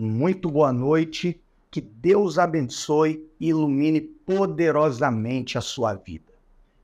muito boa noite, que Deus abençoe e ilumine poderosamente a sua vida.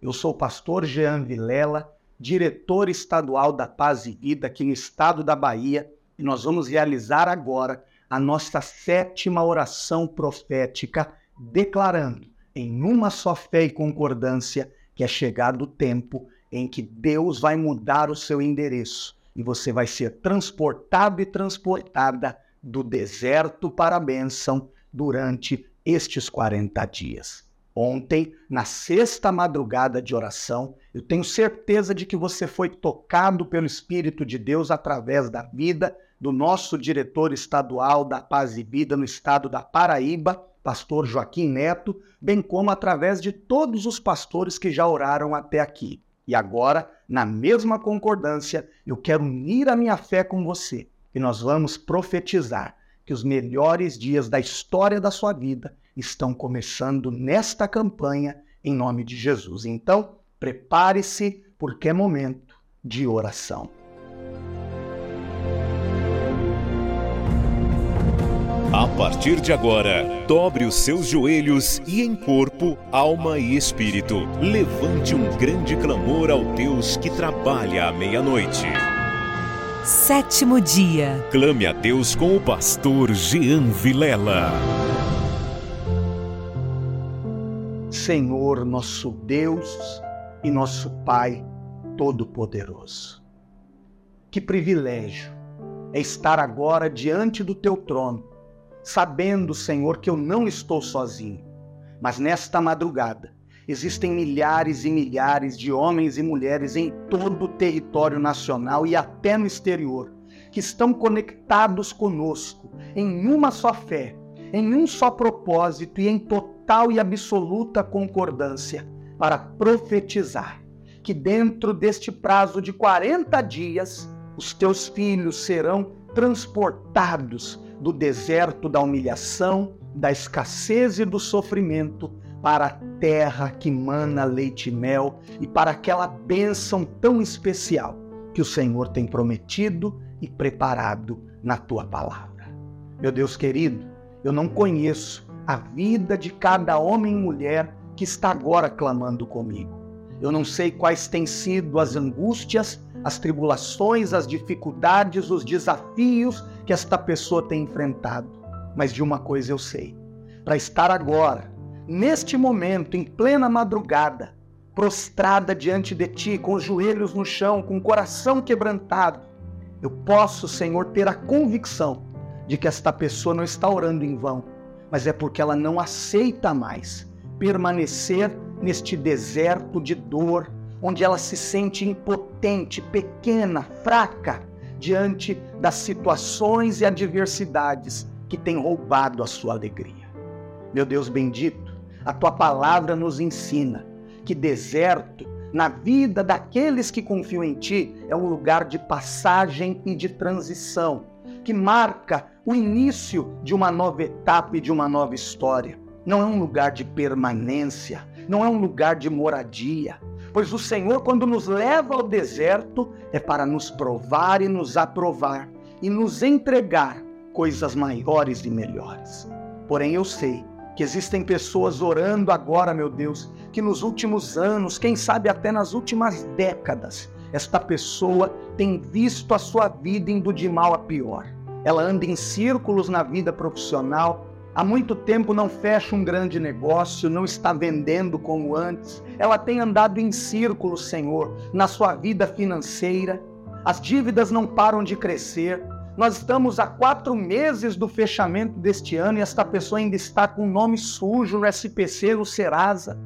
Eu sou o pastor Jean Vilela, diretor estadual da Paz e Vida aqui no estado da Bahia, e nós vamos realizar agora a nossa sétima oração profética, declarando em uma só fé e concordância que é chegado o tempo em que Deus vai mudar o seu endereço e você vai ser transportado e transportada do deserto para a bênção durante estes 40 dias. Ontem, na sexta madrugada de oração, eu tenho certeza de que você foi tocado pelo Espírito de Deus através da vida do nosso diretor estadual da Paz e Vida no estado da Paraíba, pastor Joaquim Neto, bem como através de todos os pastores que já oraram até aqui. E agora, na mesma concordância, eu quero unir a minha fé com você e nós vamos profetizar que os melhores dias da história da sua vida estão começando nesta campanha em nome de Jesus. Então, prepare-se porque é momento de oração. A partir de agora, dobre os seus joelhos e em corpo, alma e espírito, levante um grande clamor ao Deus que trabalha à meia-noite. Sétimo dia. Clame a Deus com o pastor Jean Vilela. Senhor, nosso Deus e nosso Pai Todo-Poderoso. Que privilégio é estar agora diante do teu trono sabendo, Senhor, que eu não estou sozinho. Mas nesta madrugada, existem milhares e milhares de homens e mulheres em todo o território nacional e até no exterior que estão conectados conosco em uma só fé, em um só propósito e em total e absoluta concordância para profetizar que dentro deste prazo de 40 dias os teus filhos serão transportados do deserto da humilhação, da escassez e do sofrimento para a terra que mana leite e mel e para aquela bênção tão especial que o Senhor tem prometido e preparado na tua palavra. Meu Deus querido, eu não conheço a vida de cada homem e mulher que está agora clamando comigo. Eu não sei quais têm sido as angústias, as tribulações, as dificuldades, os desafios que esta pessoa tem enfrentado. Mas de uma coisa eu sei: para estar agora, neste momento, em plena madrugada, prostrada diante de ti, com os joelhos no chão, com o coração quebrantado, eu posso, Senhor, ter a convicção de que esta pessoa não está orando em vão, mas é porque ela não aceita mais permanecer neste deserto de dor, onde ela se sente impotente, pequena, fraca diante das situações e adversidades que têm roubado a sua alegria. Meu Deus bendito, a tua palavra nos ensina que deserto na vida daqueles que confiam em ti é um lugar de passagem e de transição, que marca o início de uma nova etapa e de uma nova história. Não é um lugar de permanência, não é um lugar de moradia, pois o Senhor, quando nos leva ao deserto, é para nos provar e nos aprovar e nos entregar coisas maiores e melhores. Porém, eu sei que existem pessoas orando agora, meu Deus, que nos últimos anos, quem sabe até nas últimas décadas, esta pessoa tem visto a sua vida indo de mal a pior. Ela anda em círculos na vida profissional, há muito tempo não fecha um grande negócio, não está vendendo como antes. Ela tem andado em círculos, Senhor, na sua vida financeira. As dívidas não param de crescer. Nós estamos há quatro meses do fechamento deste ano e esta pessoa ainda está com o nome sujo no SPC, no Serasa.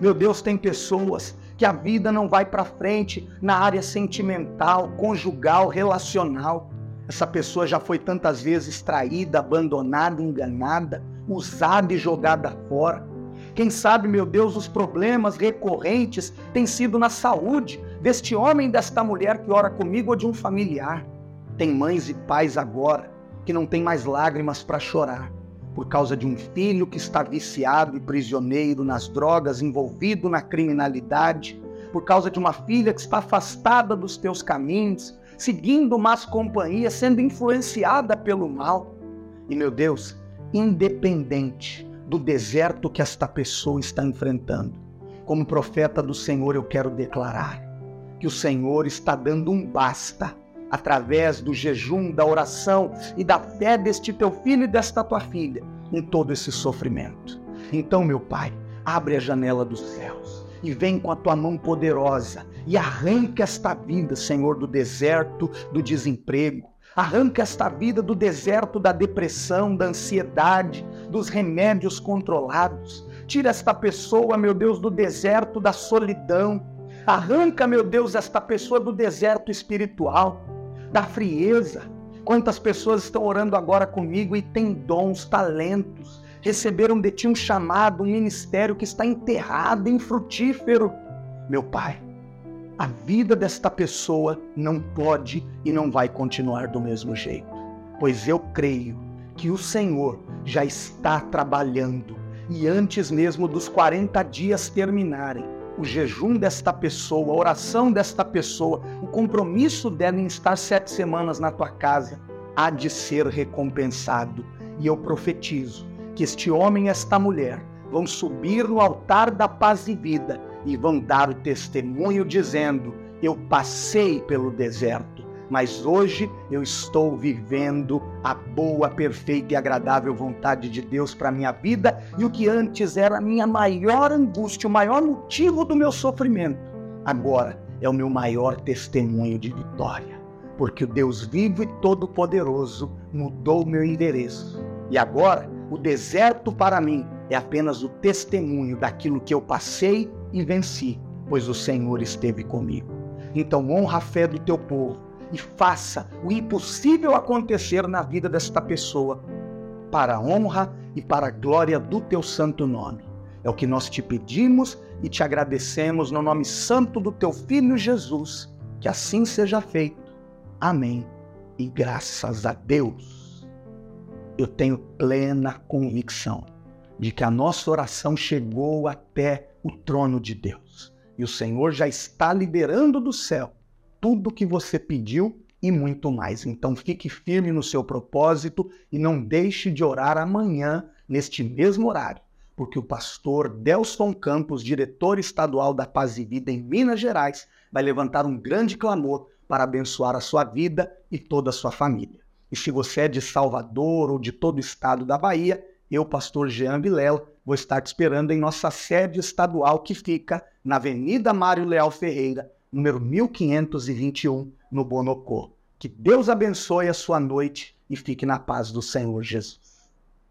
Meu Deus, tem pessoas que a vida não vai para frente na área sentimental, conjugal, relacional. Essa pessoa já foi tantas vezes traída, abandonada, enganada, usada e jogada fora. Quem sabe, meu Deus, os problemas recorrentes têm sido na saúde deste homem, desta mulher que ora comigo ou de um familiar. Tem mães e pais agora que não têm mais lágrimas para chorar por causa de um filho que está viciado e prisioneiro nas drogas, envolvido na criminalidade, por causa de uma filha que está afastada dos teus caminhos, seguindo más companhias, sendo influenciada pelo mal. E, meu Deus, independente do deserto que esta pessoa está enfrentando, como profeta do Senhor, eu quero declarar que o Senhor está dando um basta através do jejum, da oração e da fé deste teu filho e desta tua filha em todo esse sofrimento. Então, meu Pai, abre a janela dos céus e vem com a tua mão poderosa e arranca esta vida, Senhor, do deserto, do desemprego. Arranca esta vida do deserto da depressão, da ansiedade, dos remédios controlados. Tira esta pessoa, meu Deus, do deserto da solidão. Arranca, meu Deus, esta pessoa do deserto espiritual da frieza. Quantas pessoas estão orando agora comigo e têm dons, talentos, receberam de ti um chamado, um ministério que está enterrado, infrutífero. Meu Pai, a vida desta pessoa não pode e não vai continuar do mesmo jeito, pois eu creio que o Senhor já está trabalhando e antes mesmo dos 40 dias terminarem, o jejum desta pessoa, a oração desta pessoa, o compromisso dela em estar sete semanas na tua casa, há de ser recompensado. E eu profetizo que este homem e esta mulher vão subir no altar da paz e vida e vão dar o testemunho dizendo: Eu passei pelo deserto mas hoje eu estou vivendo a boa, perfeita e agradável vontade de Deus para minha vida e o que antes era a minha maior angústia, o maior motivo do meu sofrimento, agora é o meu maior testemunho de vitória, porque o Deus vivo e todo-poderoso mudou meu endereço e agora o deserto para mim é apenas o testemunho daquilo que eu passei e venci, pois o Senhor esteve comigo. Então honra a fé do teu povo e faça o impossível acontecer na vida desta pessoa, para a honra e para a glória do teu santo nome. É o que nós te pedimos e te agradecemos no nome santo do teu filho Jesus. Que assim seja feito. Amém. E graças a Deus, eu tenho plena convicção de que a nossa oração chegou até o trono de Deus. E o Senhor já está liberando do céu tudo que você pediu e muito mais. Então fique firme no seu propósito e não deixe de orar amanhã, neste mesmo horário, porque o pastor Delson Campos, diretor estadual da Paz e Vida em Minas Gerais, vai levantar um grande clamor para abençoar a sua vida e toda a sua família. E se você é de Salvador ou de todo o estado da Bahia, eu, pastor Jean Vilela, vou estar te esperando em nossa sede estadual que fica na Avenida Mário Leal Ferreira, número 1521, no Bonocô. Que Deus abençoe a sua noite e fique na paz do Senhor Jesus.